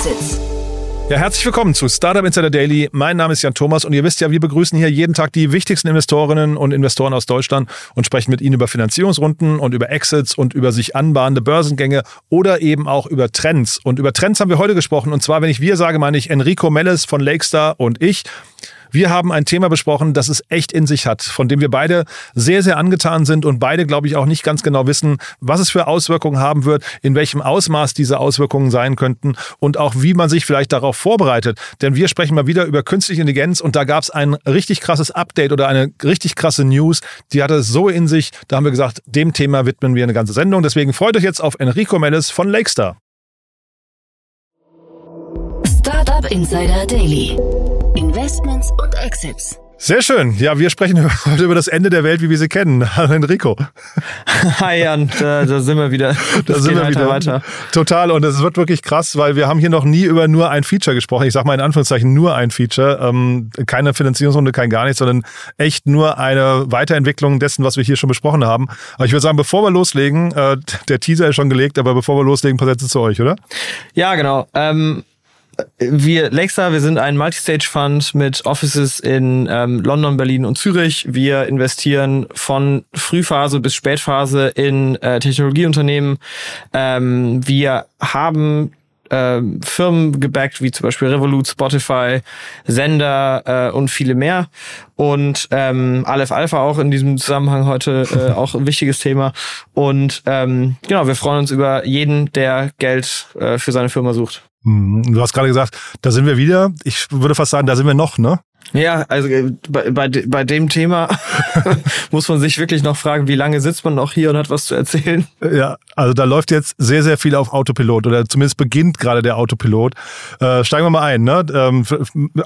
Exits. Ja, herzlich willkommen zu Startup Insider Daily. Mein Name ist Jan Thomas und ihr wisst ja, wir begrüßen hier jeden Tag die wichtigsten Investorinnen und Investoren aus Deutschland und sprechen mit ihnen über Finanzierungsrunden und über Exits und über sich anbahnende Börsengänge oder eben auch über Trends. Und über Trends haben wir heute gesprochen und zwar, wenn ich wir sage, meine ich Enrico Melles von Lakestar und ich. Wir haben ein Thema besprochen, das es echt in sich hat, von dem wir beide sehr, sehr angetan sind und beide, glaube ich, auch nicht ganz genau wissen, was es für Auswirkungen haben wird, in welchem Ausmaß diese Auswirkungen sein könnten und auch wie man sich vielleicht darauf vorbereitet. Denn wir sprechen mal wieder über künstliche Intelligenz und da gab es ein richtig krasses Update oder eine richtig krasse News, die hatte es so in sich, da haben wir gesagt, dem Thema widmen wir eine ganze Sendung. Deswegen freut euch jetzt auf Enrico Mellis von Lakestar. Startup Insider Daily. Investments und Exits. Sehr schön. Ja, wir sprechen heute über das Ende der Welt, wie wir sie kennen. Hallo Enrico. Hi Jan, da, da sind wir wieder. Das da sind wir wieder. Weiter. Total. Und es wird wirklich krass, weil wir haben hier noch nie über nur ein Feature gesprochen. Ich sage mal in Anführungszeichen nur ein Feature. Ähm, keine Finanzierungsrunde, kein gar nichts, sondern echt nur eine Weiterentwicklung dessen, was wir hier schon besprochen haben. Aber ich würde sagen, bevor wir loslegen, äh, der Teaser ist schon gelegt, aber bevor wir loslegen, ein paar Sätze zu euch, oder? Ja, genau. Ähm wir, Lexa, wir sind ein Multistage-Fund mit Offices in ähm, London, Berlin und Zürich. Wir investieren von Frühphase bis Spätphase in äh, Technologieunternehmen. Ähm, wir haben äh, Firmen gebackt, wie zum Beispiel Revolut, Spotify, Sender äh, und viele mehr. Und ähm, Aleph Alpha auch in diesem Zusammenhang heute äh, auch ein wichtiges Thema. Und ähm, genau, wir freuen uns über jeden, der Geld äh, für seine Firma sucht. Mhm. Du hast gerade gesagt, da sind wir wieder. Ich würde fast sagen, da sind wir noch, ne? Ja, also äh, bei, bei, bei dem Thema muss man sich wirklich noch fragen, wie lange sitzt man noch hier und hat was zu erzählen? Ja, also da läuft jetzt sehr, sehr viel auf Autopilot oder zumindest beginnt gerade der Autopilot. Äh, steigen wir mal ein. Ne? Ähm,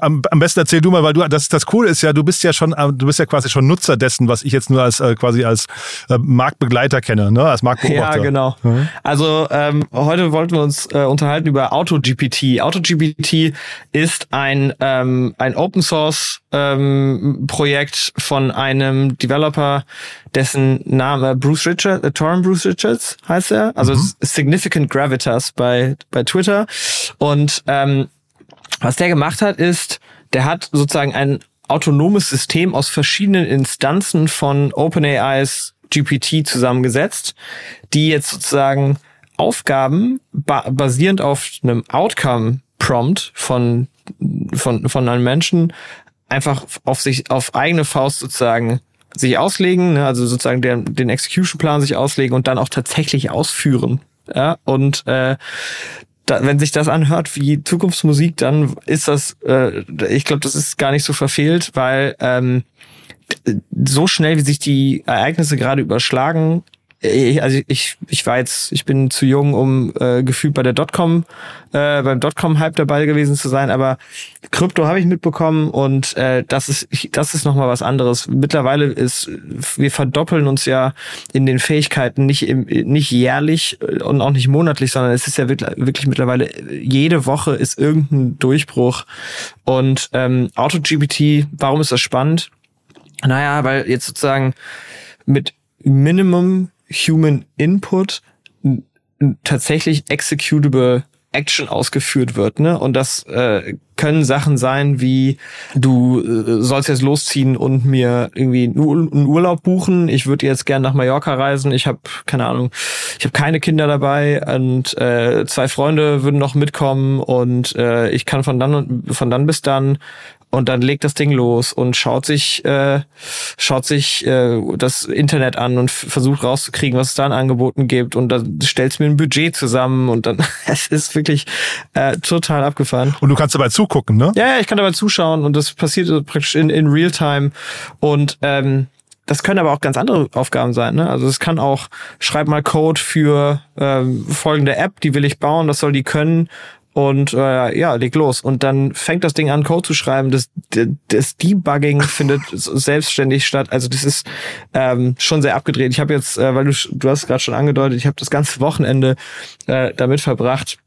am, am besten erzähl du mal, weil du das das Coole ist ja, du bist ja schon, äh, du bist ja quasi schon Nutzer dessen, was ich jetzt nur als äh, quasi als äh, Marktbegleiter kenne, ne? als Marktbeobachter. Ja, genau. Mhm. Also ähm, heute wollten wir uns äh, unterhalten über AutoGPT. AutoGPT ist ein ähm, ein Open Source ähm, Projekt von einem Developer, dessen Name Bruce Richards, äh, Torren Bruce Richards heißt er, also mhm. Significant Gravitas bei bei Twitter. Und ähm, was der gemacht hat, ist, der hat sozusagen ein autonomes System aus verschiedenen Instanzen von OpenAIs GPT zusammengesetzt, die jetzt sozusagen Aufgaben ba basierend auf einem Outcome Prompt von von von einem Menschen einfach auf sich, auf eigene Faust sozusagen sich auslegen, ne? also sozusagen den, den Execution-Plan sich auslegen und dann auch tatsächlich ausführen. Ja, und äh, da, wenn sich das anhört wie Zukunftsmusik, dann ist das, äh, ich glaube, das ist gar nicht so verfehlt, weil ähm, so schnell, wie sich die Ereignisse gerade überschlagen, also ich, ich war jetzt, ich bin zu jung, um äh, gefühlt bei der Dotcom, äh, beim Dotcom-Hype dabei gewesen zu sein, aber Krypto habe ich mitbekommen und äh, das ist, das ist nochmal was anderes. Mittlerweile ist, wir verdoppeln uns ja in den Fähigkeiten nicht im, nicht jährlich und auch nicht monatlich, sondern es ist ja wirklich, wirklich mittlerweile jede Woche ist irgendein Durchbruch. Und ähm, AutoGPT, warum ist das spannend? Naja, weil jetzt sozusagen mit Minimum Human Input tatsächlich executable Action ausgeführt wird, ne? Und das äh, können Sachen sein wie du äh, sollst jetzt losziehen und mir irgendwie einen Urlaub buchen. Ich würde jetzt gern nach Mallorca reisen. Ich habe keine Ahnung, ich habe keine Kinder dabei und äh, zwei Freunde würden noch mitkommen und äh, ich kann von dann von dann bis dann und dann legt das Ding los und schaut sich äh, schaut sich äh, das Internet an und versucht rauszukriegen, was es da an Angeboten gibt und dann stellt mir ein Budget zusammen und dann es ist wirklich äh, total abgefahren. Und du kannst dabei zugucken, ne? Ja, ja ich kann dabei zuschauen und das passiert praktisch in, in Realtime und ähm, das können aber auch ganz andere Aufgaben sein. Ne? Also es kann auch, schreib mal Code für ähm, folgende App, die will ich bauen, das soll die können und äh, ja, leg los. Und dann fängt das Ding an, Code zu schreiben. Das, das Debugging findet selbstständig statt. Also das ist ähm, schon sehr abgedreht. Ich habe jetzt, äh, weil du, du hast gerade schon angedeutet, ich habe das ganze Wochenende äh, damit verbracht,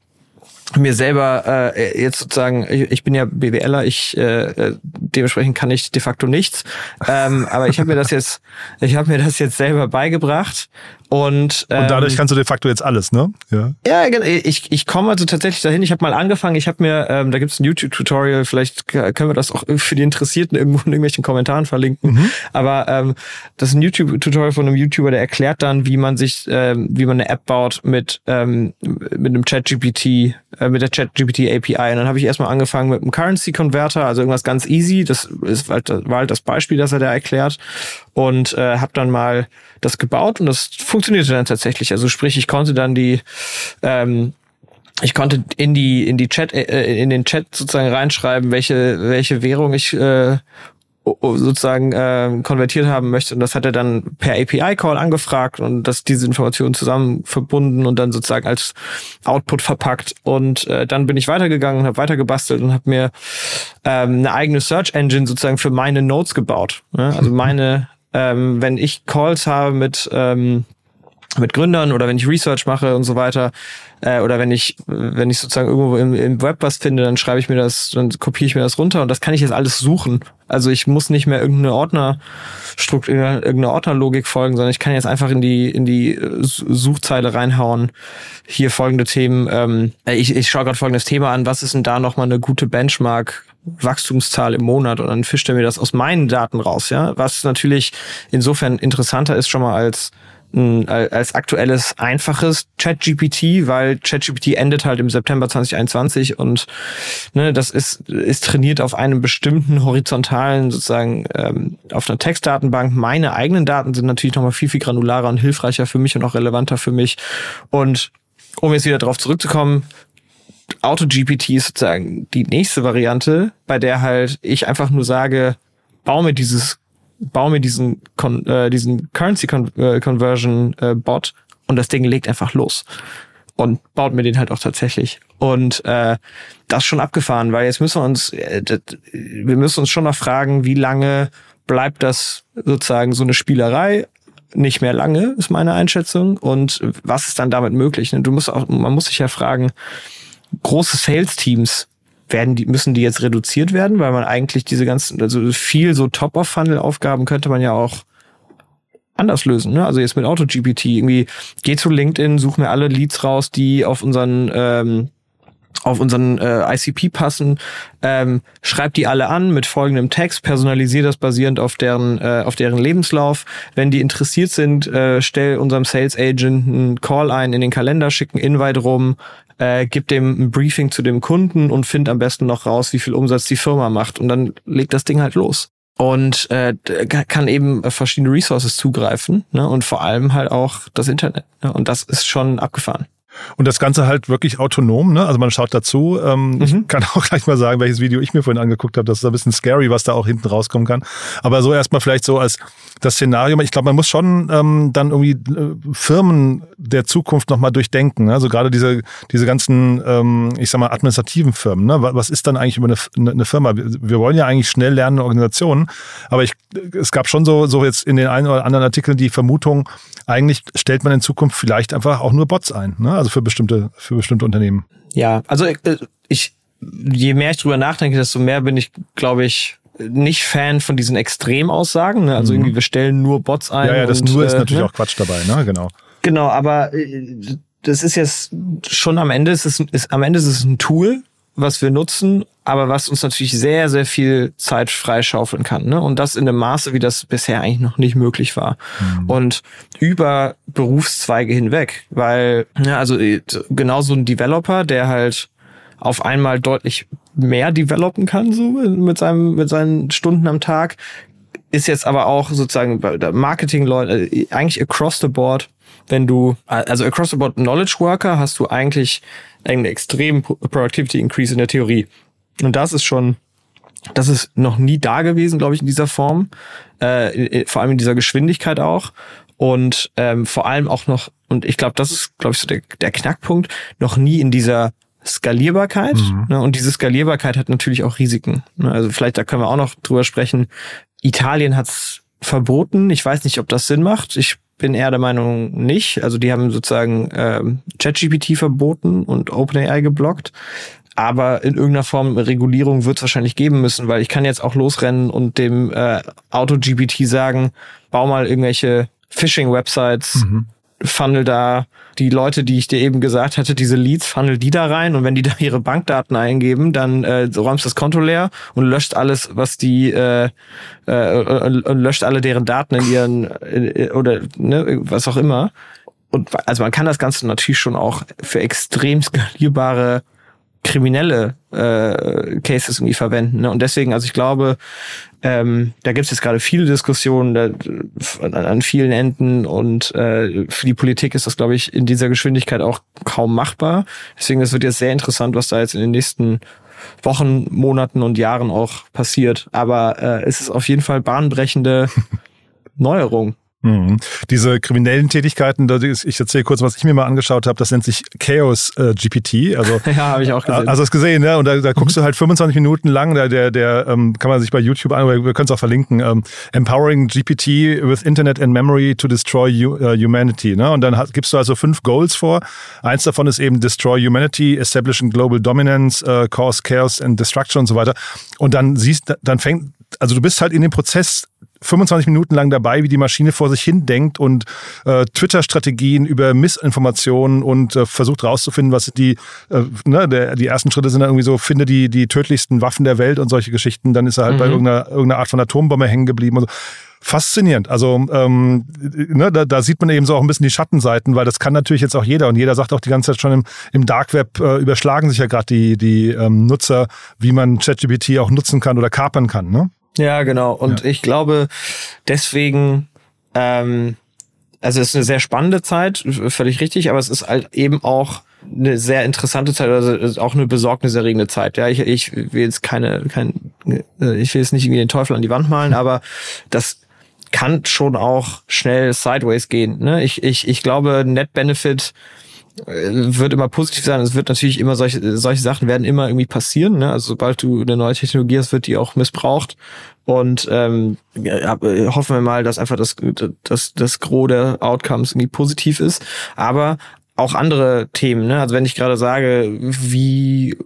mir selber äh, jetzt sozusagen, ich, ich bin ja BWLer, ich äh, dementsprechend kann ich de facto nichts, ähm, aber ich habe mir das jetzt, ich habe mir das jetzt selber beigebracht Und, ähm, und dadurch kannst du de facto jetzt alles, ne? Ja, ja ich, ich komme also tatsächlich dahin. Ich habe mal angefangen, ich habe mir, ähm, da gibt es ein YouTube-Tutorial, vielleicht können wir das auch für die Interessierten irgendwo in irgendwelchen Kommentaren verlinken. Mhm. Aber ähm, das ist ein YouTube-Tutorial von einem YouTuber, der erklärt dann, wie man sich, ähm, wie man eine App baut mit, ähm, mit einem ChatGPT, äh, mit der ChatGPT API. Und dann habe ich erstmal angefangen mit einem Currency-Converter, also irgendwas ganz easy. Das ist halt, war halt das Beispiel, das er da erklärt. Und äh, habe dann mal das gebaut und das funktionierte dann tatsächlich. Also sprich, ich konnte dann die ähm, ich konnte in die in die Chat äh, in den Chat sozusagen reinschreiben, welche welche Währung ich äh, sozusagen äh, konvertiert haben möchte und das hat er dann per API Call angefragt und das diese Informationen zusammen verbunden und dann sozusagen als Output verpackt und äh, dann bin ich weitergegangen und habe weitergebastelt und habe mir ähm, eine eigene Search Engine sozusagen für meine Notes gebaut ne? also meine ähm, wenn ich Calls habe mit ähm, mit Gründern oder wenn ich Research mache und so weiter äh, oder wenn ich wenn ich sozusagen irgendwo im, im Web was finde, dann schreibe ich mir das, dann kopiere ich mir das runter und das kann ich jetzt alles suchen. Also ich muss nicht mehr irgendeine Ordnerstruktur, irgendeine Ordnerlogik folgen, sondern ich kann jetzt einfach in die in die äh, Suchzeile reinhauen. Hier folgende Themen. Ähm, ich ich schaue gerade folgendes Thema an. Was ist denn da nochmal eine gute Benchmark? Wachstumszahl im Monat und dann fischt er mir das aus meinen Daten raus, ja. Was natürlich insofern interessanter ist schon mal als als aktuelles einfaches ChatGPT, weil ChatGPT endet halt im September 2021 und ne, das ist ist trainiert auf einem bestimmten horizontalen sozusagen ähm, auf einer Textdatenbank. Meine eigenen Daten sind natürlich nochmal viel viel granularer und hilfreicher für mich und auch relevanter für mich. Und um jetzt wieder darauf zurückzukommen, AutoGPT ist sozusagen die nächste Variante, bei der halt ich einfach nur sage, baue mir dieses, baue mir diesen, Con, äh, diesen Currency Con äh, Conversion äh, Bot und das Ding legt einfach los und baut mir den halt auch tatsächlich. Und äh, das schon abgefahren, weil jetzt müssen wir uns, äh, das, wir müssen uns schon noch fragen, wie lange bleibt das sozusagen so eine Spielerei? Nicht mehr lange, ist meine Einschätzung. Und was ist dann damit möglich? Du musst auch, man muss sich ja fragen, große Sales-Teams werden die, müssen die jetzt reduziert werden, weil man eigentlich diese ganzen, also viel so Top-of-Funnel-Aufgaben könnte man ja auch anders lösen. Ne? Also jetzt mit AutoGPT irgendwie geh zu LinkedIn, such mir alle Leads raus, die auf unseren ähm, auf unseren äh, ICP passen, ähm, schreib die alle an mit folgendem Text, personalisier das basierend auf deren äh, auf deren Lebenslauf. Wenn die interessiert sind, äh, stell unserem Sales Agent einen Call ein in den Kalender, schicken Invite rum, äh, gib dem ein Briefing zu dem Kunden und find am besten noch raus, wie viel Umsatz die Firma macht und dann legt das Ding halt los und äh, kann eben verschiedene Resources zugreifen ne? und vor allem halt auch das Internet. Ne? Und das ist schon abgefahren. Und das Ganze halt wirklich autonom, ne? Also man schaut dazu. Ähm, mhm. Ich kann auch gleich mal sagen, welches Video ich mir vorhin angeguckt habe. Das ist ein bisschen scary, was da auch hinten rauskommen kann. Aber so erstmal vielleicht so als das Szenario. Ich glaube, man muss schon ähm, dann irgendwie äh, Firmen der Zukunft nochmal durchdenken. Ne? Also gerade diese, diese ganzen, ähm, ich sag mal, administrativen Firmen. Ne? Was ist dann eigentlich über eine, eine Firma? Wir wollen ja eigentlich schnell lernende Organisationen, aber ich, es gab schon so, so jetzt in den einen oder anderen Artikeln die Vermutung, eigentlich stellt man in Zukunft vielleicht einfach auch nur Bots ein. Ne? Also für bestimmte, für bestimmte Unternehmen. Ja, also äh, ich, je mehr ich drüber nachdenke, desto mehr bin ich, glaube ich, nicht Fan von diesen Extremaussagen. Ne? Also mhm. irgendwie, wir stellen nur Bots ein. Ja, ja, das und, nur ist äh, natürlich ne? auch Quatsch dabei, ne? Genau. Genau, aber äh, das ist jetzt schon am Ende, ist es, ist, am Ende ist es ein Tool, was wir nutzen, aber was uns natürlich sehr, sehr viel Zeit freischaufeln kann. Ne? Und das in dem Maße, wie das bisher eigentlich noch nicht möglich war. Mhm. Und über Berufszweige hinweg. Weil, ja, also äh, genau so ein Developer, der halt auf einmal deutlich mehr developen kann, so mit seinem, mit seinen Stunden am Tag, ist jetzt aber auch sozusagen Marketing-Leute, äh, eigentlich across the board, wenn du, also across the board Knowledge Worker hast du eigentlich einen extremen Productivity Increase in der Theorie. Und das ist schon, das ist noch nie da gewesen, glaube ich, in dieser Form, äh, vor allem in dieser Geschwindigkeit auch. Und ähm, vor allem auch noch, und ich glaube, das ist, glaube ich, so der, der Knackpunkt, noch nie in dieser Skalierbarkeit. Mhm. Ne, und diese Skalierbarkeit hat natürlich auch Risiken. Ne, also vielleicht, da können wir auch noch drüber sprechen. Italien hat's verboten. Ich weiß nicht, ob das Sinn macht. Ich bin eher der Meinung nicht. Also die haben sozusagen ähm, ChatGPT verboten und OpenAI geblockt. Aber in irgendeiner Form Regulierung wird es wahrscheinlich geben müssen, weil ich kann jetzt auch losrennen und dem äh, AutoGPT sagen, bau mal irgendwelche Phishing-Websites mhm funnel da die Leute, die ich dir eben gesagt hatte, diese Leads, funnel die da rein und wenn die da ihre Bankdaten eingeben, dann äh, räumst das Konto leer und löscht alles, was die äh, äh, löscht alle deren Daten in ihren äh, oder ne, was auch immer. Und also man kann das Ganze natürlich schon auch für extrem skalierbare kriminelle äh, Cases irgendwie verwenden. Ne? Und deswegen, also ich glaube, ähm, da gibt es jetzt gerade viele Diskussionen da, an, an vielen Enden und äh, für die Politik ist das, glaube ich, in dieser Geschwindigkeit auch kaum machbar. Deswegen, es wird jetzt sehr interessant, was da jetzt in den nächsten Wochen, Monaten und Jahren auch passiert. Aber äh, es ist auf jeden Fall bahnbrechende Neuerung. Mhm. Diese kriminellen Tätigkeiten, ich erzähle kurz, was ich mir mal angeschaut habe, das nennt sich Chaos äh, GPT. Also, ja, habe ich auch gesehen. Also es gesehen, ne? Und da, da guckst mhm. du halt 25 Minuten lang, der, der, der ähm, kann man sich bei YouTube an, wir können es auch verlinken, ähm, Empowering GPT with Internet and Memory to Destroy uh, Humanity. Ne? Und dann hat, gibst du also fünf Goals vor. Eins davon ist eben Destroy Humanity, Establishing Global Dominance, uh, Cause Chaos and Destruction und so weiter. Und dann siehst, dann fängt, also du bist halt in dem Prozess 25 Minuten lang dabei, wie die Maschine vor sich hin denkt und äh, Twitter-Strategien über Missinformationen und äh, versucht rauszufinden, was die, äh, ne, der, die ersten Schritte sind dann irgendwie so, finde die, die tödlichsten Waffen der Welt und solche Geschichten. Dann ist er halt mhm. bei irgendeiner, irgendeiner Art von Atombombe hängen geblieben. Und so. Faszinierend. Also ähm, ne, da, da sieht man eben so auch ein bisschen die Schattenseiten, weil das kann natürlich jetzt auch jeder und jeder sagt auch die ganze Zeit schon im, im Dark Web äh, überschlagen sich ja gerade die, die ähm, Nutzer, wie man ChatGPT auch nutzen kann oder kapern kann. Ne? Ja, genau. Und ja. ich glaube, deswegen, ähm, also es ist eine sehr spannende Zeit, völlig richtig, aber es ist halt eben auch eine sehr interessante Zeit, also auch eine besorgniserregende Zeit. Ja, ich, ich will jetzt keine, kein, äh, ich will jetzt nicht irgendwie den Teufel an die Wand malen, aber das kann schon auch schnell sideways gehen. Ne? Ich, ich, ich glaube, Net Benefit wird immer positiv sein. Es wird natürlich immer solche, solche Sachen werden immer irgendwie passieren. Ne? Also sobald du eine neue Technologie hast, wird die auch missbraucht. Und ähm, ja, hoffen wir mal, dass einfach das, das, das Gros der Outcomes irgendwie positiv ist. Aber auch andere Themen. Ne? Also wenn ich gerade sage, wie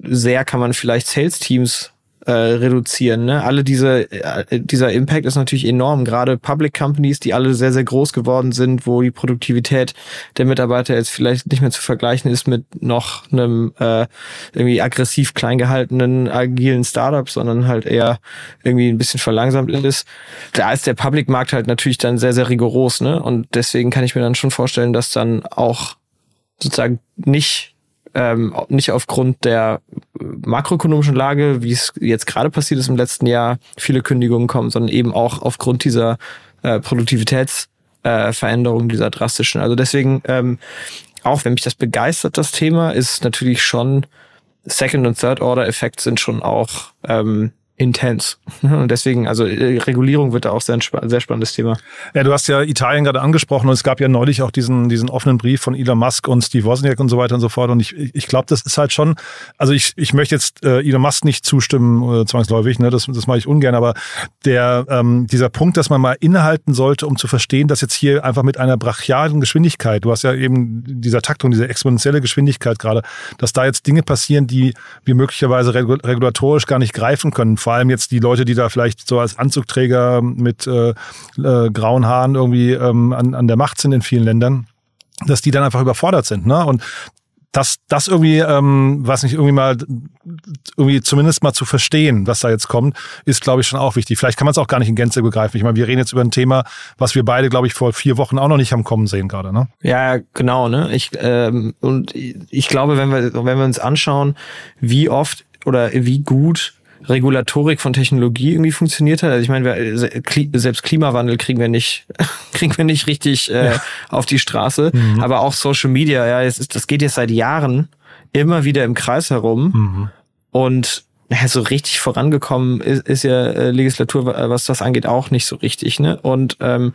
sehr kann man vielleicht Sales-Teams äh, reduzieren. Ne? Alle diese, äh, dieser Impact ist natürlich enorm. Gerade Public Companies, die alle sehr, sehr groß geworden sind, wo die Produktivität der Mitarbeiter jetzt vielleicht nicht mehr zu vergleichen ist mit noch einem äh, irgendwie aggressiv klein gehaltenen, agilen Startup, sondern halt eher irgendwie ein bisschen verlangsamt ist. Da ist der Public-Markt halt natürlich dann sehr, sehr rigoros. Ne? Und deswegen kann ich mir dann schon vorstellen, dass dann auch sozusagen nicht ähm, nicht aufgrund der makroökonomischen Lage, wie es jetzt gerade passiert ist im letzten Jahr, viele Kündigungen kommen, sondern eben auch aufgrund dieser äh, Produktivitätsveränderung, äh, dieser drastischen. Also deswegen, ähm, auch wenn mich das begeistert, das Thema, ist natürlich schon Second- und Third-Order-Effekt sind schon auch ähm, intens. Und deswegen, also äh, Regulierung wird da auch sehr, sehr spannendes Thema. Ja, du hast ja Italien gerade angesprochen und es gab ja neulich auch diesen, diesen offenen Brief von Elon Musk und Steve Wozniak und so weiter und so fort. Und ich, ich glaube, das ist halt schon, also ich, ich möchte jetzt äh, Elon Musk nicht zustimmen, äh, zwangsläufig, ne? das, das mache ich ungern, aber der, ähm, dieser Punkt, dass man mal innehalten sollte, um zu verstehen, dass jetzt hier einfach mit einer brachialen Geschwindigkeit, du hast ja eben dieser Taktung, diese exponentielle Geschwindigkeit gerade, dass da jetzt Dinge passieren, die wir möglicherweise regulatorisch gar nicht greifen können vor allem jetzt die Leute, die da vielleicht so als Anzugträger mit äh, äh, grauen Haaren irgendwie ähm, an, an der Macht sind in vielen Ländern, dass die dann einfach überfordert sind. Ne? Und das, das irgendwie, ähm, was nicht irgendwie mal, irgendwie zumindest mal zu verstehen, was da jetzt kommt, ist, glaube ich, schon auch wichtig. Vielleicht kann man es auch gar nicht in Gänze begreifen. Ich meine, wir reden jetzt über ein Thema, was wir beide, glaube ich, vor vier Wochen auch noch nicht haben kommen sehen gerade, ne? Ja, genau, ne? Ich, ähm, und ich glaube, wenn wir, wenn wir uns anschauen, wie oft oder wie gut Regulatorik von Technologie irgendwie funktioniert hat. Also ich meine, wir, selbst Klimawandel kriegen wir nicht, kriegen wir nicht richtig äh, ja. auf die Straße. Mhm. Aber auch Social Media, ja, es ist, das geht jetzt seit Jahren immer wieder im Kreis herum. Mhm. Und ja, so richtig vorangekommen ist, ist ja äh, Legislatur, was das angeht, auch nicht so richtig. Ne? Und ähm,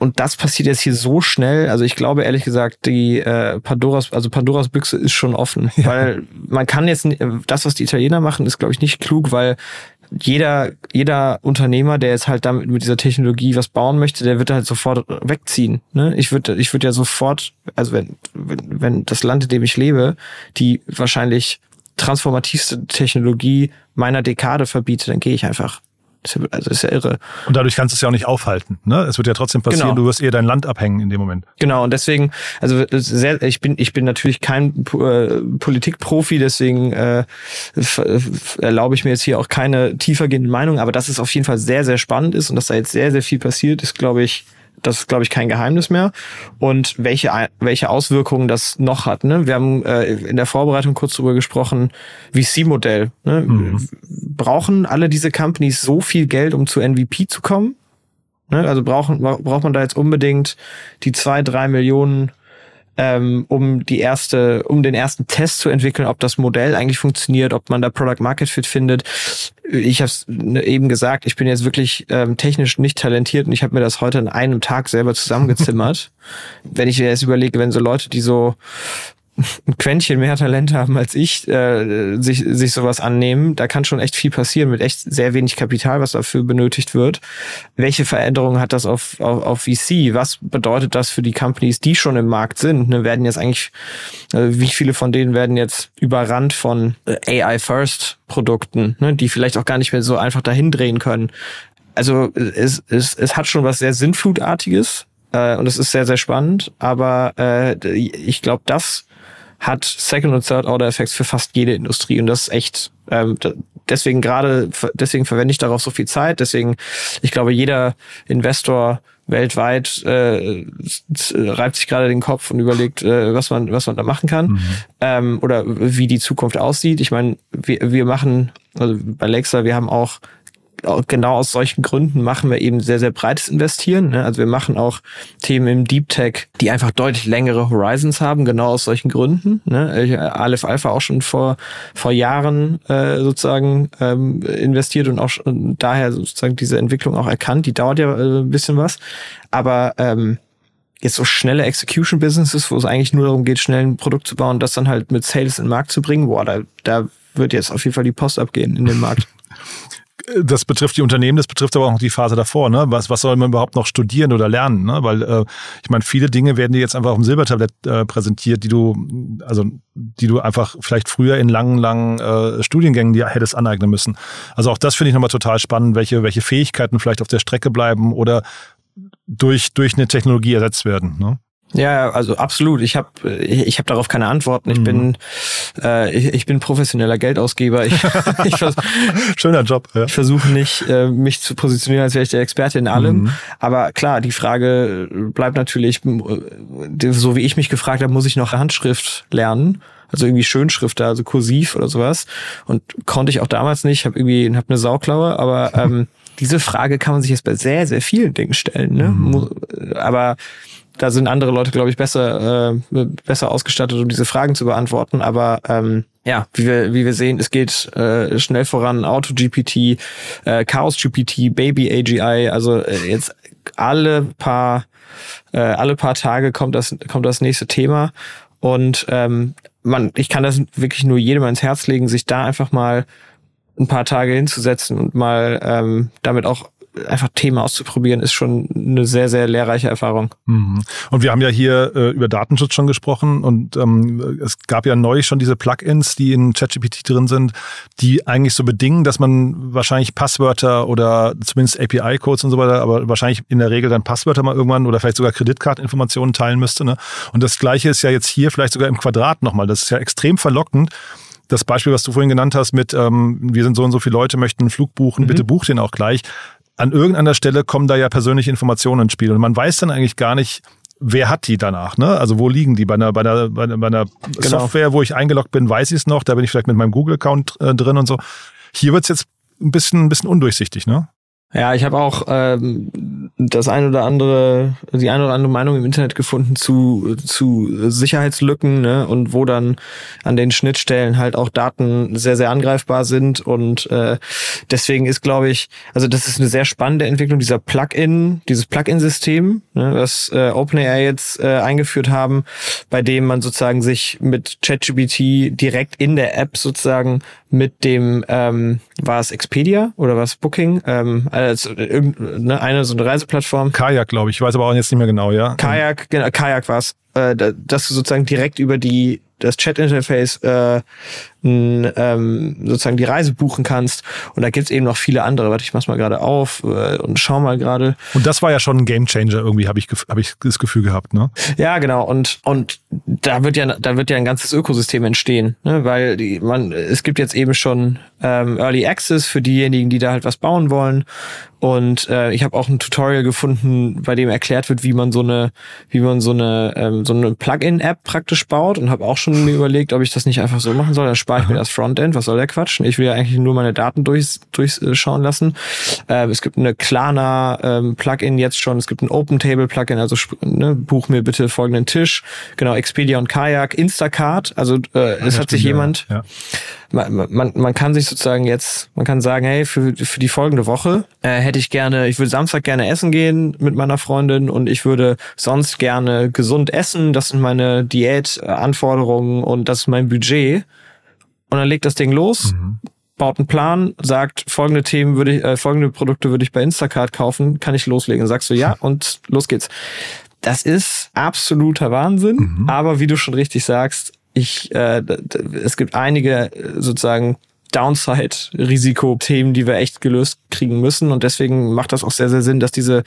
und das passiert jetzt hier so schnell. Also ich glaube ehrlich gesagt, die äh, Pandoras, also Pandoras Büchse ist schon offen, ja. weil man kann jetzt das, was die Italiener machen, ist glaube ich nicht klug, weil jeder jeder Unternehmer, der jetzt halt damit mit dieser Technologie was bauen möchte, der wird halt sofort wegziehen. Ne? Ich würde ich würde ja sofort, also wenn, wenn wenn das Land, in dem ich lebe, die wahrscheinlich transformativste Technologie meiner Dekade verbietet, dann gehe ich einfach. Also ist ja irre. Und dadurch kannst du es ja auch nicht aufhalten. Ne? Es wird ja trotzdem passieren, genau. du wirst eher dein Land abhängen in dem Moment. Genau, und deswegen, also sehr, ich bin, ich bin natürlich kein äh, Politikprofi, deswegen äh, erlaube ich mir jetzt hier auch keine tiefergehende Meinung, aber dass es auf jeden Fall sehr, sehr spannend ist und dass da jetzt sehr, sehr viel passiert, ist, glaube ich, das ist, glaube ich, kein Geheimnis mehr. Und welche, welche Auswirkungen das noch hat. Ne? Wir haben äh, in der Vorbereitung kurz darüber gesprochen, VC-Modell. Ne? Mhm. Brauchen alle diese Companies so viel Geld, um zu MVP zu kommen? Ne? Also brauchen, braucht man da jetzt unbedingt die zwei, drei Millionen ähm, um die erste, um den ersten Test zu entwickeln, ob das Modell eigentlich funktioniert, ob man da Product Market Fit findet. Ich habe es eben gesagt, ich bin jetzt wirklich ähm, technisch nicht talentiert und ich habe mir das heute in einem Tag selber zusammengezimmert. wenn ich mir jetzt überlege, wenn so Leute, die so ein Quäntchen mehr Talent haben als ich, äh, sich, sich sowas annehmen. Da kann schon echt viel passieren mit echt sehr wenig Kapital, was dafür benötigt wird. Welche Veränderungen hat das auf, auf, auf VC? Was bedeutet das für die Companies, die schon im Markt sind? Ne, werden jetzt eigentlich, äh, wie viele von denen werden jetzt überrannt von äh, AI-First Produkten, ne, die vielleicht auch gar nicht mehr so einfach dahin drehen können? Also es, es, es hat schon was sehr Sinnflutartiges, äh, und es ist sehr, sehr spannend. Aber äh, ich glaube, das hat Second- und Third-Order-Effects für fast jede Industrie. Und das ist echt, ähm, deswegen gerade, deswegen verwende ich darauf so viel Zeit. Deswegen, ich glaube, jeder Investor weltweit äh, reibt sich gerade den Kopf und überlegt, äh, was man was man da machen kann mhm. ähm, oder wie die Zukunft aussieht. Ich meine, wir, wir machen also bei Lexa, wir haben auch genau aus solchen Gründen machen wir eben sehr, sehr breites Investieren. Ne? Also wir machen auch Themen im Deep Tech, die einfach deutlich längere Horizons haben, genau aus solchen Gründen. Ne? Aleph Alpha auch schon vor, vor Jahren äh, sozusagen ähm, investiert und auch schon, daher sozusagen diese Entwicklung auch erkannt. Die dauert ja äh, ein bisschen was. Aber ähm, jetzt so schnelle Execution Businesses, wo es eigentlich nur darum geht, schnell ein Produkt zu bauen, das dann halt mit Sales in den Markt zu bringen, boah, da, da wird jetzt auf jeden Fall die Post abgehen in den Markt. das betrifft die Unternehmen, das betrifft aber auch noch die Phase davor. Ne? Was, was soll man überhaupt noch studieren oder lernen? Ne? Weil äh, ich meine, viele Dinge werden dir jetzt einfach auf dem Silbertablett äh, präsentiert, die du, also die du einfach vielleicht früher in langen, langen äh, Studiengängen dir hättest aneignen müssen. Also auch das finde ich nochmal total spannend, welche, welche Fähigkeiten vielleicht auf der Strecke bleiben oder durch, durch eine Technologie ersetzt werden. Ne? Ja, also absolut. Ich habe ich hab darauf keine Antworten. Ich mhm. bin äh, ich, ich bin professioneller Geldausgeber. Ich, ich vers Schöner Job. Ja. Ich versuche nicht, äh, mich zu positionieren, als wäre ich der Experte in allem. Mhm. Aber klar, die Frage bleibt natürlich, äh, so wie ich mich gefragt habe, muss ich noch Handschrift lernen? Also irgendwie Schönschrift, also kursiv oder sowas. Und konnte ich auch damals nicht. Habe irgendwie hab eine Sauklaue, aber ähm, diese Frage kann man sich jetzt bei sehr, sehr vielen Dingen stellen. Ne? Mhm. Aber da sind andere Leute, glaube ich, besser, äh, besser ausgestattet, um diese Fragen zu beantworten. Aber ähm, ja, wie wir, wie wir sehen, es geht äh, schnell voran. Auto-GPT, äh, Chaos-GPT, Baby-AGI, also äh, jetzt alle paar, äh, alle paar Tage kommt das, kommt das nächste Thema. Und ähm, man, ich kann das wirklich nur jedem ans Herz legen, sich da einfach mal ein paar Tage hinzusetzen und mal ähm, damit auch einfach Themen auszuprobieren, ist schon eine sehr, sehr lehrreiche Erfahrung. Mhm. Und wir haben ja hier äh, über Datenschutz schon gesprochen und ähm, es gab ja neulich schon diese Plugins, die in ChatGPT drin sind, die eigentlich so bedingen, dass man wahrscheinlich Passwörter oder zumindest API-Codes und so weiter, aber wahrscheinlich in der Regel dann Passwörter mal irgendwann oder vielleicht sogar Kreditkarteninformationen teilen müsste. Ne? Und das Gleiche ist ja jetzt hier vielleicht sogar im Quadrat nochmal. Das ist ja extrem verlockend das Beispiel, was du vorhin genannt hast mit, ähm, wir sind so und so viele Leute, möchten einen Flug buchen, mhm. bitte buch den auch gleich an irgendeiner Stelle kommen da ja persönliche Informationen ins Spiel und man weiß dann eigentlich gar nicht, wer hat die danach, ne? Also wo liegen die? Bei einer, bei einer, bei einer, genau. Software, wo ich eingeloggt bin, weiß ich es noch, da bin ich vielleicht mit meinem Google-Account äh, drin und so. Hier wird's jetzt ein bisschen, ein bisschen undurchsichtig, ne? Ja, ich habe auch ähm, das ein oder andere, die eine oder andere Meinung im Internet gefunden zu zu Sicherheitslücken ne? und wo dann an den Schnittstellen halt auch Daten sehr sehr angreifbar sind und äh, deswegen ist, glaube ich, also das ist eine sehr spannende Entwicklung dieser Plugin, dieses Plugin-System, ne? was äh, OpenAI jetzt äh, eingeführt haben, bei dem man sozusagen sich mit ChatGPT direkt in der App sozusagen mit dem ähm, war es Expedia oder war es Booking ähm, also irgendeine eine so eine Reiseplattform. Kajak, glaube ich. Ich weiß aber auch jetzt nicht mehr genau, ja. Kajak, genau, Kajak war es. Äh, dass du sozusagen direkt über die das Chat-Interface äh, ähm, sozusagen die Reise buchen kannst. Und da gibt's eben noch viele andere. Warte, ich mach's mal gerade auf äh, und schau mal gerade. Und das war ja schon ein Gamechanger irgendwie, habe ich, hab ich das Gefühl gehabt, ne? Ja, genau. Und, und da wird ja, da wird ja ein ganzes Ökosystem entstehen, ne? weil die, man, es gibt jetzt eben schon ähm, Early Access für diejenigen, die da halt was bauen wollen. Und äh, ich habe auch ein Tutorial gefunden, bei dem erklärt wird, wie man so eine, wie man so eine, ähm, so eine Plugin-App praktisch baut und habe auch schon mir überlegt, ob ich das nicht einfach so machen soll. Dann spare ich mir das Frontend. Was soll der Quatsch? Ich will ja eigentlich nur meine Daten durch, durchschauen lassen. Äh, es gibt eine Klarna ähm, Plugin jetzt schon. Es gibt ein OpenTable Plugin. Also ne, buch mir bitte folgenden Tisch. Genau, Expedia und Kayak, Instacart. Also äh, es hat sich jemand. Ja man, man, man kann sich sozusagen jetzt, man kann sagen, hey, für, für die folgende Woche äh, hätte ich gerne, ich würde Samstag gerne essen gehen mit meiner Freundin und ich würde sonst gerne gesund essen. Das sind meine Diätanforderungen und das ist mein Budget. Und dann legt das Ding los. Mhm baut einen Plan, sagt, folgende Themen würde ich, äh, folgende Produkte würde ich bei Instacart kaufen, kann ich loslegen. Sagst du ja und los geht's. Das ist absoluter Wahnsinn, mhm. aber wie du schon richtig sagst, ich, äh, es gibt einige äh, sozusagen Downside-Risikothemen, die wir echt gelöst kriegen müssen. Und deswegen macht das auch sehr, sehr Sinn, dass diese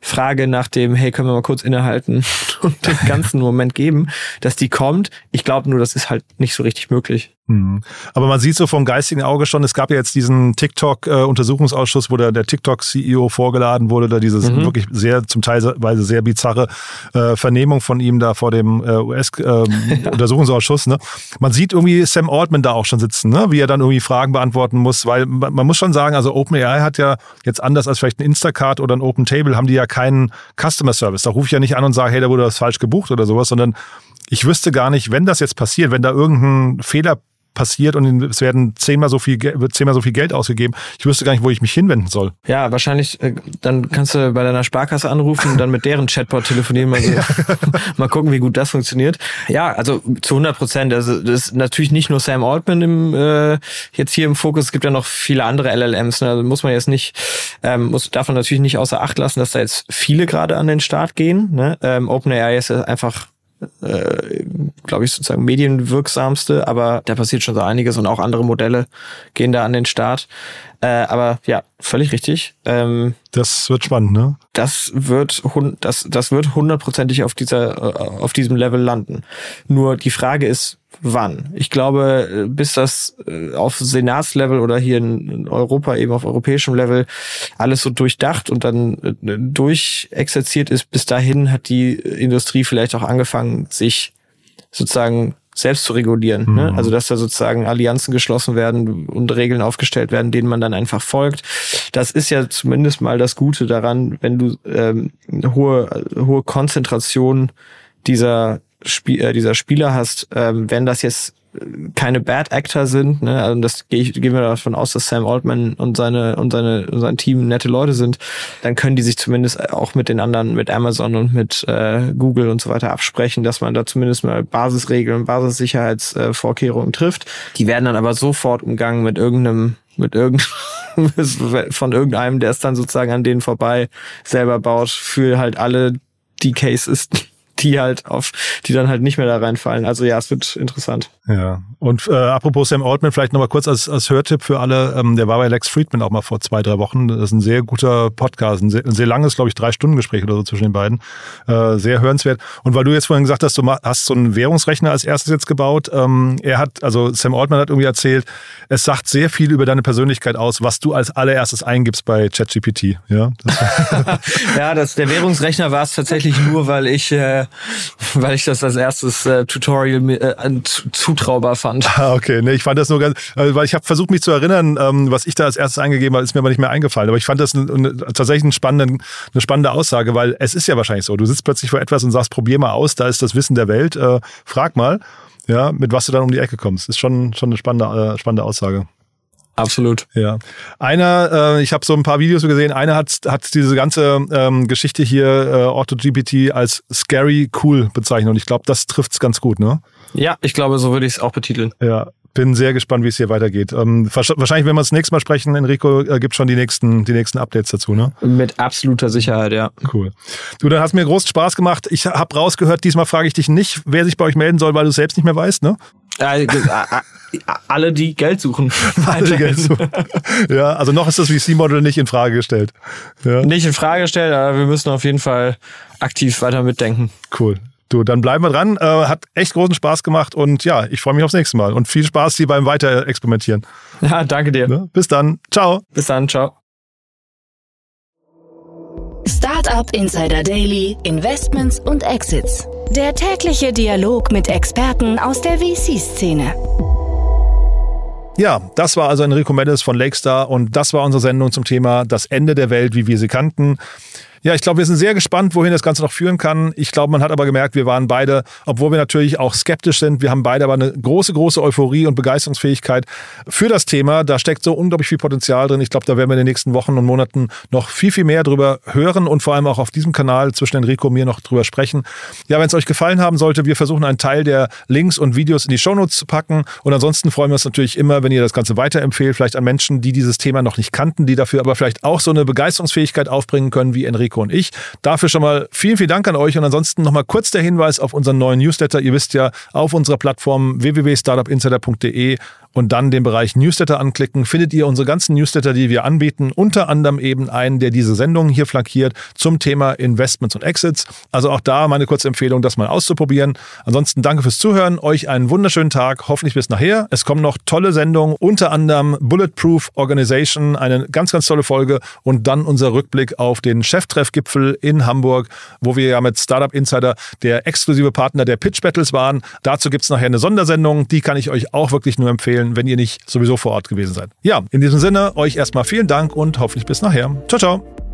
Frage nach dem, hey, können wir mal kurz innehalten und den ganzen Moment geben, dass die kommt. Ich glaube nur, das ist halt nicht so richtig möglich. Mhm. Aber man sieht so vom geistigen Auge schon, es gab ja jetzt diesen TikTok-Untersuchungsausschuss, wo der, der TikTok-CEO vorgeladen wurde, da dieses mhm. wirklich sehr, zum Teil sehr bizarre äh, Vernehmung von ihm da vor dem äh, US-Untersuchungsausschuss. Ähm, ne? Man sieht irgendwie Sam Altman da auch schon sitzen, ne? wie er dann irgendwie Fragen beantworten muss, weil man, man muss schon sagen, also OpenAI hat ja jetzt anders als vielleicht ein Instacart oder ein Open Table, haben die ja keinen Customer Service. Da rufe ich ja nicht an und sage, hey, da wurde was falsch gebucht oder sowas, sondern ich wüsste gar nicht, wenn das jetzt passiert, wenn da irgendein Fehler passiert und es werden zehnmal so viel, wird zehnmal so viel Geld ausgegeben. Ich wüsste gar nicht, wo ich mich hinwenden soll. Ja, wahrscheinlich, äh, dann kannst du bei deiner Sparkasse anrufen und dann mit deren Chatbot telefonieren. Mal, so, mal gucken, wie gut das funktioniert. Ja, also zu 100 Prozent. Also das ist natürlich nicht nur Sam Altman im, äh, jetzt hier im Fokus. Es gibt ja noch viele andere LLMs. Ne? Also muss man jetzt nicht, ähm, muss, darf man natürlich nicht außer Acht lassen, dass da jetzt viele gerade an den Start gehen. Ne? Ähm, OpenAI ist einfach äh, glaube ich, sozusagen medienwirksamste, aber da passiert schon so einiges und auch andere Modelle gehen da an den Start. Äh, aber ja, völlig richtig. Ähm, das wird spannend, ne? Das wird das das wird hundertprozentig auf dieser äh, auf diesem Level landen. Nur die Frage ist, wann. Ich glaube, bis das äh, auf Senatslevel oder hier in Europa eben auf europäischem Level alles so durchdacht und dann äh, durchexerziert ist, bis dahin hat die Industrie vielleicht auch angefangen, sich sozusagen selbst zu regulieren. Ne? Mhm. Ne? Also dass da sozusagen Allianzen geschlossen werden und Regeln aufgestellt werden, denen man dann einfach folgt. Das ist ja zumindest mal das Gute daran, wenn du ähm, hohe hohe Konzentration dieser Spiel, äh, dieser Spieler hast, ähm, wenn das jetzt keine Bad Actor sind, ne, also das gehe ich, gehen wir davon aus, dass Sam Altman und seine und seine und sein Team nette Leute sind, dann können die sich zumindest auch mit den anderen, mit Amazon und mit äh, Google und so weiter absprechen, dass man da zumindest mal Basisregeln, Basissicherheitsvorkehrungen äh, trifft. Die werden dann aber sofort umgangen mit irgendeinem mit irgend von irgendeinem, der es dann sozusagen an denen vorbei selber baut, für halt alle die Cases, die halt auf, die dann halt nicht mehr da reinfallen. Also ja, es wird interessant. Ja. Und äh, apropos Sam Altman, vielleicht nochmal kurz als, als Hörtipp für alle, ähm, der war bei Lex Friedman auch mal vor zwei, drei Wochen. Das ist ein sehr guter Podcast, ein sehr, ein sehr langes, glaube ich, drei Stunden Gespräch oder so zwischen den beiden. Äh, sehr hörenswert. Und weil du jetzt vorhin gesagt hast, du hast so einen Währungsrechner als erstes jetzt gebaut, ähm, er hat, also Sam Altman hat irgendwie erzählt, es sagt sehr viel über deine Persönlichkeit aus, was du als allererstes eingibst bei ChatGPT. Ja, das ja das, der Währungsrechner war es tatsächlich nur, weil ich äh, weil ich das als erstes äh, Tutorial äh, zutraubar fand. Ah, okay. Nee, ich fand das nur ganz, also, weil ich habe versucht, mich zu erinnern, ähm, was ich da als erstes eingegeben habe, ist mir aber nicht mehr eingefallen. Aber ich fand das ein, ein, tatsächlich eine spannende, eine spannende Aussage, weil es ist ja wahrscheinlich so. Du sitzt plötzlich vor etwas und sagst, probier mal aus, da ist das Wissen der Welt, äh, frag mal, ja, mit was du dann um die Ecke kommst. Ist schon, schon eine spannende, äh, spannende Aussage. Absolut. Ja. Einer, äh, ich habe so ein paar Videos gesehen, einer hat, hat diese ganze ähm, Geschichte hier, äh, AutoGPT, als scary cool bezeichnet. Und ich glaube, das trifft's ganz gut, ne? Ja, ich glaube, so würde ich es auch betiteln. Ja. bin sehr gespannt, wie es hier weitergeht. Ähm, wahrscheinlich, wenn wir uns das nächste Mal sprechen, Enrico, äh, gibt schon die nächsten, die nächsten Updates dazu, ne? Mit absoluter Sicherheit, ja. Cool. Du, dann hast mir großen Spaß gemacht. Ich habe rausgehört, diesmal frage ich dich nicht, wer sich bei euch melden soll, weil du es selbst nicht mehr weißt, ne? Alle, die Geld suchen. Alle, die Geld suchen. Ja, also noch ist das VC-Model nicht in Frage gestellt. Ja. Nicht in Frage gestellt, aber wir müssen auf jeden Fall aktiv weiter mitdenken. Cool. Du, dann bleiben wir dran. Äh, hat echt großen Spaß gemacht und ja, ich freue mich aufs nächste Mal und viel Spaß hier beim Weiterexperimentieren. Ja, danke dir. Ne? Bis dann. Ciao. Bis dann. Ciao. Startup Insider Daily, Investments und Exits. Der tägliche Dialog mit Experten aus der VC-Szene. Ja, das war also Enrico Mendes von Lakestar und das war unsere Sendung zum Thema Das Ende der Welt, wie wir sie kannten. Ja, ich glaube, wir sind sehr gespannt, wohin das Ganze noch führen kann. Ich glaube, man hat aber gemerkt, wir waren beide, obwohl wir natürlich auch skeptisch sind, wir haben beide aber eine große, große Euphorie und Begeisterungsfähigkeit für das Thema. Da steckt so unglaublich viel Potenzial drin. Ich glaube, da werden wir in den nächsten Wochen und Monaten noch viel, viel mehr drüber hören und vor allem auch auf diesem Kanal zwischen Enrico und mir noch drüber sprechen. Ja, wenn es euch gefallen haben sollte, wir versuchen einen Teil der Links und Videos in die Shownotes zu packen. Und ansonsten freuen wir uns natürlich immer, wenn ihr das Ganze weiterempfehlt, vielleicht an Menschen, die dieses Thema noch nicht kannten, die dafür aber vielleicht auch so eine Begeisterungsfähigkeit aufbringen können wie Enrico Enrico und ich. Dafür schon mal vielen, vielen Dank an euch und ansonsten nochmal kurz der Hinweis auf unseren neuen Newsletter. Ihr wisst ja, auf unserer Plattform www.startupinsider.de und dann den Bereich Newsletter anklicken, findet ihr unsere ganzen Newsletter, die wir anbieten, unter anderem eben einen, der diese Sendung hier flankiert zum Thema Investments und Exits. Also auch da meine kurze Empfehlung, das mal auszuprobieren. Ansonsten danke fürs Zuhören, euch einen wunderschönen Tag, hoffentlich bis nachher. Es kommen noch tolle Sendungen, unter anderem Bulletproof Organization, eine ganz, ganz tolle Folge und dann unser Rückblick auf den Cheftreffgipfel in Hamburg, wo wir ja mit Startup Insider der exklusive Partner der Pitch Battles waren. Dazu gibt es nachher eine Sondersendung, die kann ich euch auch wirklich nur empfehlen empfehlen, wenn ihr nicht sowieso vor Ort gewesen seid. Ja, in diesem Sinne, euch erstmal vielen Dank und hoffentlich bis nachher. Ciao, ciao.